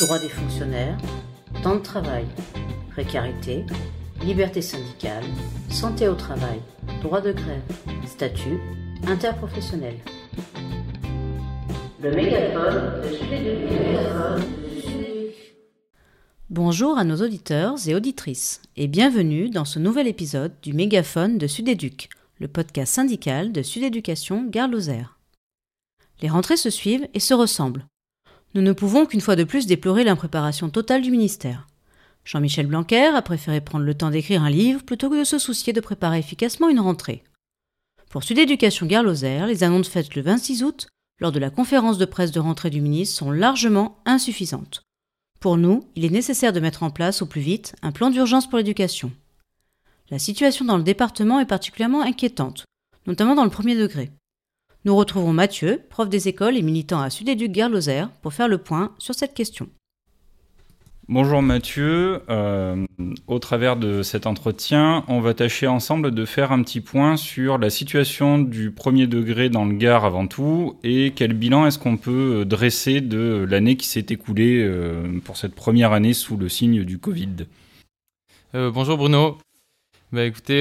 droits des fonctionnaires, temps de travail, précarité, liberté syndicale, santé au travail, droit de grève, statut, interprofessionnel. Le mégaphone de Bonjour à nos auditeurs et auditrices et bienvenue dans ce nouvel épisode du mégaphone de Sudéduc, le podcast syndical de Sudéducation Gare Lozère. Les rentrées se suivent et se ressemblent. Nous ne pouvons qu'une fois de plus déplorer l'impréparation totale du ministère. Jean-Michel Blanquer a préféré prendre le temps d'écrire un livre plutôt que de se soucier de préparer efficacement une rentrée. Pour Sud Éducation Gare Lozère, les annonces faites le 26 août, lors de la conférence de presse de rentrée du ministre, sont largement insuffisantes. Pour nous, il est nécessaire de mettre en place au plus vite un plan d'urgence pour l'éducation. La situation dans le département est particulièrement inquiétante, notamment dans le premier degré. Nous retrouvons Mathieu, prof des écoles et militant à Sud-Éduc Gare Lozère, pour faire le point sur cette question. Bonjour Mathieu, euh, au travers de cet entretien, on va tâcher ensemble de faire un petit point sur la situation du premier degré dans le Gard avant tout et quel bilan est-ce qu'on peut dresser de l'année qui s'est écoulée euh, pour cette première année sous le signe du Covid? Euh, bonjour Bruno. Bah écoutez,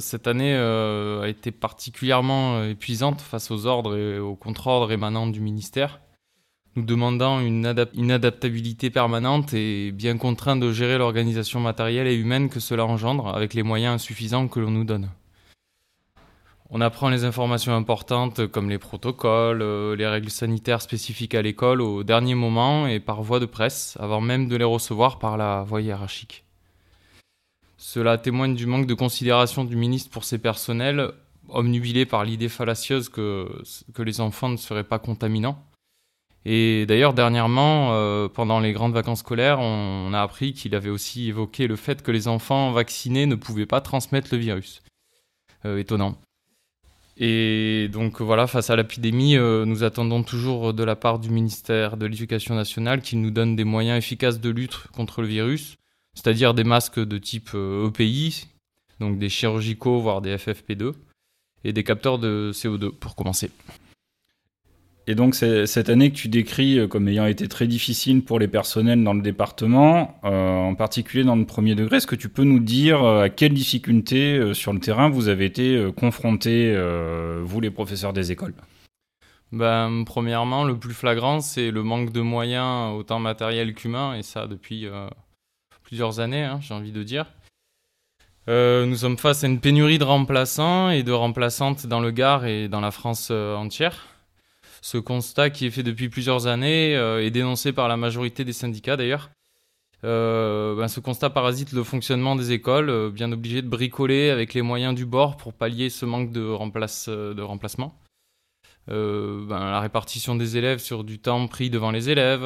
cette année a été particulièrement épuisante face aux ordres et aux contre-ordres émanant du ministère nous demandant une, adaptabilité permanente et bien contraint de gérer l'organisation matérielle et humaine que cela engendre avec les moyens insuffisants que l'on nous donne. On apprend les informations importantes comme les protocoles, euh, les règles sanitaires spécifiques à l'école au dernier moment et par voie de presse, avant même de les recevoir par la voie hiérarchique. Cela témoigne du manque de considération du ministre pour ses personnels, omnubilés par l'idée fallacieuse que, que les enfants ne seraient pas contaminants et d'ailleurs, dernièrement, euh, pendant les grandes vacances scolaires, on, a appris qu'il avait aussi évoqué le fait que les enfants vaccinés ne pouvaient pas transmettre le virus. Euh, étonnant. Et donc voilà, face à l'épidémie, euh, nous attendons toujours de la part du ministère de l'Éducation nationale qu'il nous donne des moyens efficaces de lutte contre le virus, c'est-à-dire des masques de type EPI, e donc des chirurgicaux, voire des FFP2, et des capteurs de CO2 pour commencer. Et donc cette année que tu décris euh, comme ayant été très difficile pour les personnels dans le département, euh, en particulier dans le premier degré, est-ce que tu peux nous dire euh, à quelles difficultés sur le terrain vous avez été confrontés, vous les professeurs des écoles? Ben, Premièrement, le plus flagrant, c'est le manque de moyens, autant matériels qu'humains, et ça depuis plusieurs années, hein, j'ai envie de dire. nous sommes face à une pénurie de remplaçants et de remplaçantes dans le Gard et dans la France entière. Ce constat qui est fait depuis plusieurs années euh, est dénoncé par la majorité des syndicats d'ailleurs. Euh, ben, ce constat parasite le fonctionnement des écoles, euh, bien obligées de bricoler avec les moyens du bord pour pallier ce manque de, remplace, de remplacement. Ben, la répartition des élèves sur du temps pris devant les élèves,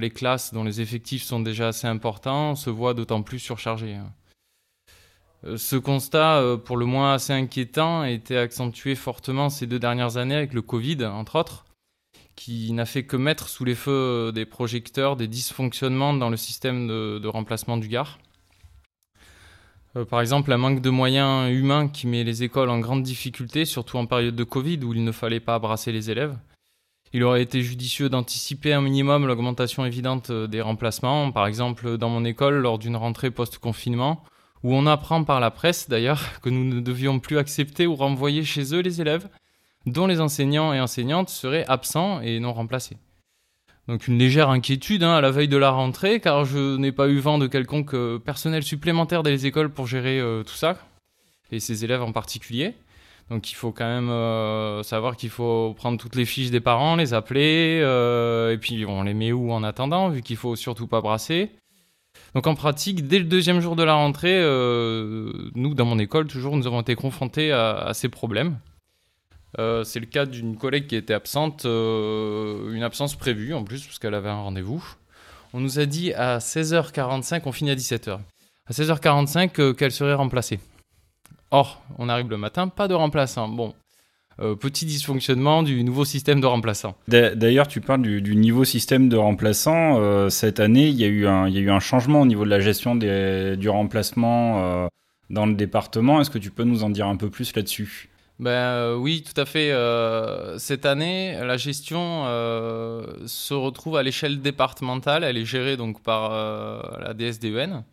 les classes dont les effectifs sont déjà assez importants se voient d'autant plus surchargées. Hein. Ce constat, pour le moins assez inquiétant, a été accentué fortement ces deux dernières années avec le Covid, entre autres qui n'a fait que mettre sous les feux des projecteurs des dysfonctionnements dans le système de, remplacement du Gard. Euh, par exemple, un manque de moyens humains qui met les écoles en grande difficulté, surtout en période de Covid où il ne fallait pas brasser les élèves. Il aurait été judicieux d'anticiper un minimum l'augmentation évidente des remplacements, par exemple dans mon école lors d'une rentrée post-confinement, où on apprend par la presse d'ailleurs que nous ne devions plus accepter ou renvoyer chez eux les élèves dont les enseignants et enseignantes seraient absents et non remplacés. Donc une légère inquiétude hein, à la veille de la rentrée, car je n'ai pas eu vent de quelconque euh, personnel supplémentaire les écoles pour gérer euh, tout ça, et ces élèves en particulier. Donc il faut quand même euh, savoir qu'il faut prendre toutes les fiches des parents, les appeler, et puis on les met où en attendant, vu qu'il faut surtout pas brasser. Donc en pratique, dès le deuxième jour de la rentrée, nous, dans mon école, toujours, nous avons été confrontés à ces problèmes. Euh, c'est le cas d'une collègue qui était absente, euh, une absence prévue en plus, parce qu'elle avait un rendez-vous. On nous a dit à 16h45, on finit à 17h. À 16h45 euh, qu'elle serait remplacée. Or, on arrive le matin, pas de remplaçant. Bon, petit dysfonctionnement du nouveau système de remplaçant. D'ailleurs, tu parles du, nouveau système de remplaçant. cette année, il y, a eu un, changement au niveau de la gestion du remplacement dans le département. Est-ce que tu peux nous en dire un peu plus là-dessus? Ben oui, tout à fait. cette année, la gestion se retrouve à l'échelle départementale. Elle est gérée donc par la DSDEN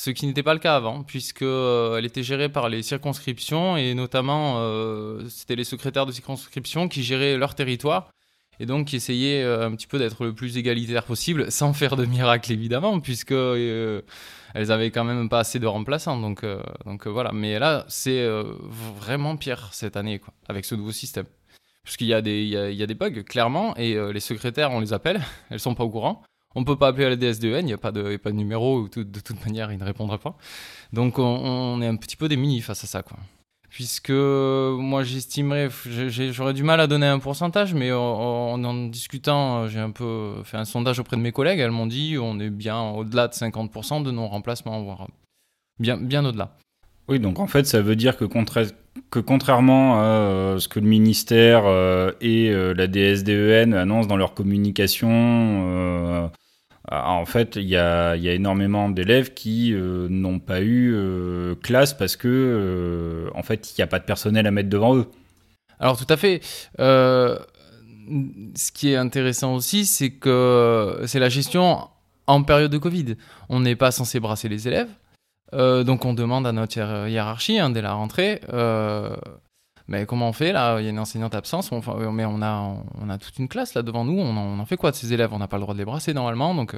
ce qui n'était pas le cas avant, puisqu'elle euh, était gérée par les circonscriptions, et notamment, euh, c'était les secrétaires de circonscription qui géraient leur territoire, et donc essayaient euh, un petit peu d'être le plus égalitaire possible, sans faire de miracle évidemment, puisque elles avaient quand même pas assez de remplaçants, donc, donc voilà. Mais là, c'est vraiment pire cette année, quoi, avec ce nouveau système. Parce qu'il y, a des, y a bugs, clairement, et les secrétaires, on les appelle, elles sont pas au courant. On peut pas appeler à la DSDN, il n'y a, pas de, pas de numéro, de toute manière, il ne répondra pas. Donc on, est un petit peu démunis face à ça. Quoi. Puisque moi j'estimerais, j'aurais du mal à donner un pourcentage, mais en, en discutant, j'ai un peu fait un sondage auprès de mes collègues, elles m'ont dit on est bien au-delà de 50% de non-remplacement, voire bien, bien au-delà. Oui, donc en fait, ça veut dire que, que contrairement à euh, ce que le ministère euh, et euh, la DSDEN annoncent dans leur communication, en fait, il y a, énormément d'élèves qui euh, n'ont pas eu euh, classe parce que, euh, en fait, il n'y a pas de personnel à mettre devant eux. Alors, tout à fait. ce qui est intéressant aussi, c'est que c'est la gestion en période de Covid. On n'est pas censé brasser les élèves. donc, on demande à notre hiérarchie, hein, dès la rentrée, mais comment on fait là? Il y a une enseignante absence, on, mais on a, toute une classe là devant nous, on en, fait quoi de ces élèves? On n'a pas le droit de les brasser normalement, donc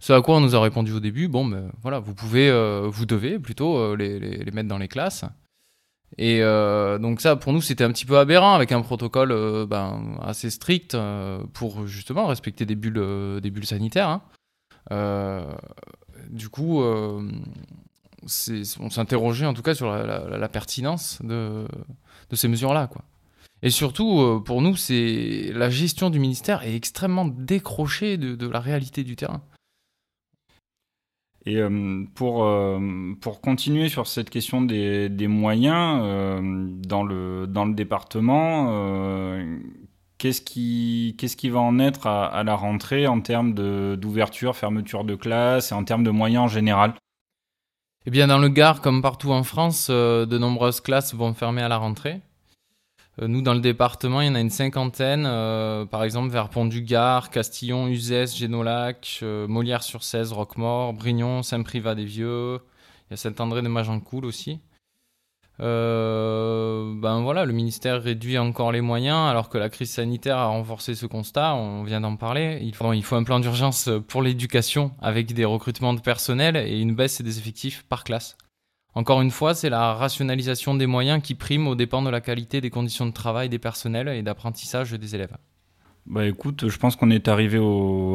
ce à quoi on nous a répondu au début, bon, ben voilà, vous pouvez, euh, vous devez plutôt euh, les, mettre dans les classes. Et euh, donc ça, pour nous, c'était un petit peu aberrant avec un protocole ben, assez strict pour justement respecter des bulles, des bulles sanitaires. Hein. du coup, on s'interrogeait en tout cas sur la, pertinence de, ces mesures-là. Et surtout, euh, pour nous, la gestion du ministère est extrêmement décrochée de, la réalité du terrain. Et euh, pour, euh, pour continuer sur cette question des, moyens dans, le, département, qu'est-ce qui, va en être à la rentrée en termes d'ouverture, fermeture de classe et en termes de moyens en général? Eh bien, dans le Gard, comme partout en France, euh, de nombreuses classes vont fermer à la rentrée. Euh, nous, dans le département, il y en a une cinquantaine, euh, par exemple vers Pont-du-Gard, Castillon, Uzès, Génolac, Molière-sur-Cèze, Roquemort, Brignon, Saint-Privat-des-Vieux, il y a Saint-André de Magencoul aussi. Euh, ben voilà, le ministère réduit encore les moyens alors que la crise sanitaire a renforcé ce constat, on vient d'en parler. Il faut, il faut un plan d'urgence pour l'éducation avec des recrutements de personnel et une baisse des effectifs par classe. Encore une fois, c'est la rationalisation des moyens qui prime au dépend de la qualité des conditions de travail des personnels et d'apprentissage des élèves. Bah écoute, je pense qu'on est arrivé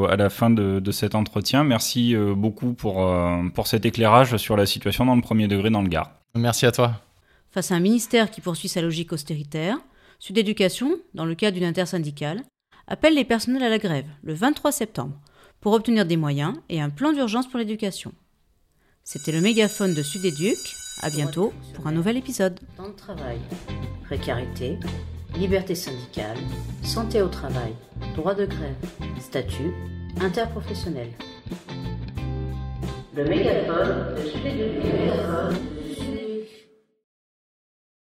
à la fin de, cet entretien. Merci euh, beaucoup pour, euh, pour cet éclairage sur la situation dans le premier degré dans le Gard. Merci à toi. Face à un ministère qui poursuit sa logique austéritaire, Sud Éducation, dans le cadre d'une intersyndicale, appelle les personnels à la grève le 23 septembre pour obtenir des moyens et un plan d'urgence pour l'éducation. C'était le mégaphone de Sud Éduc. À bientôt pour un nouvel épisode. Temps de travail, précarité, liberté syndicale, santé au travail, droit de grève, statut, interprofessionnel. Le mégaphone de Sud Éduc.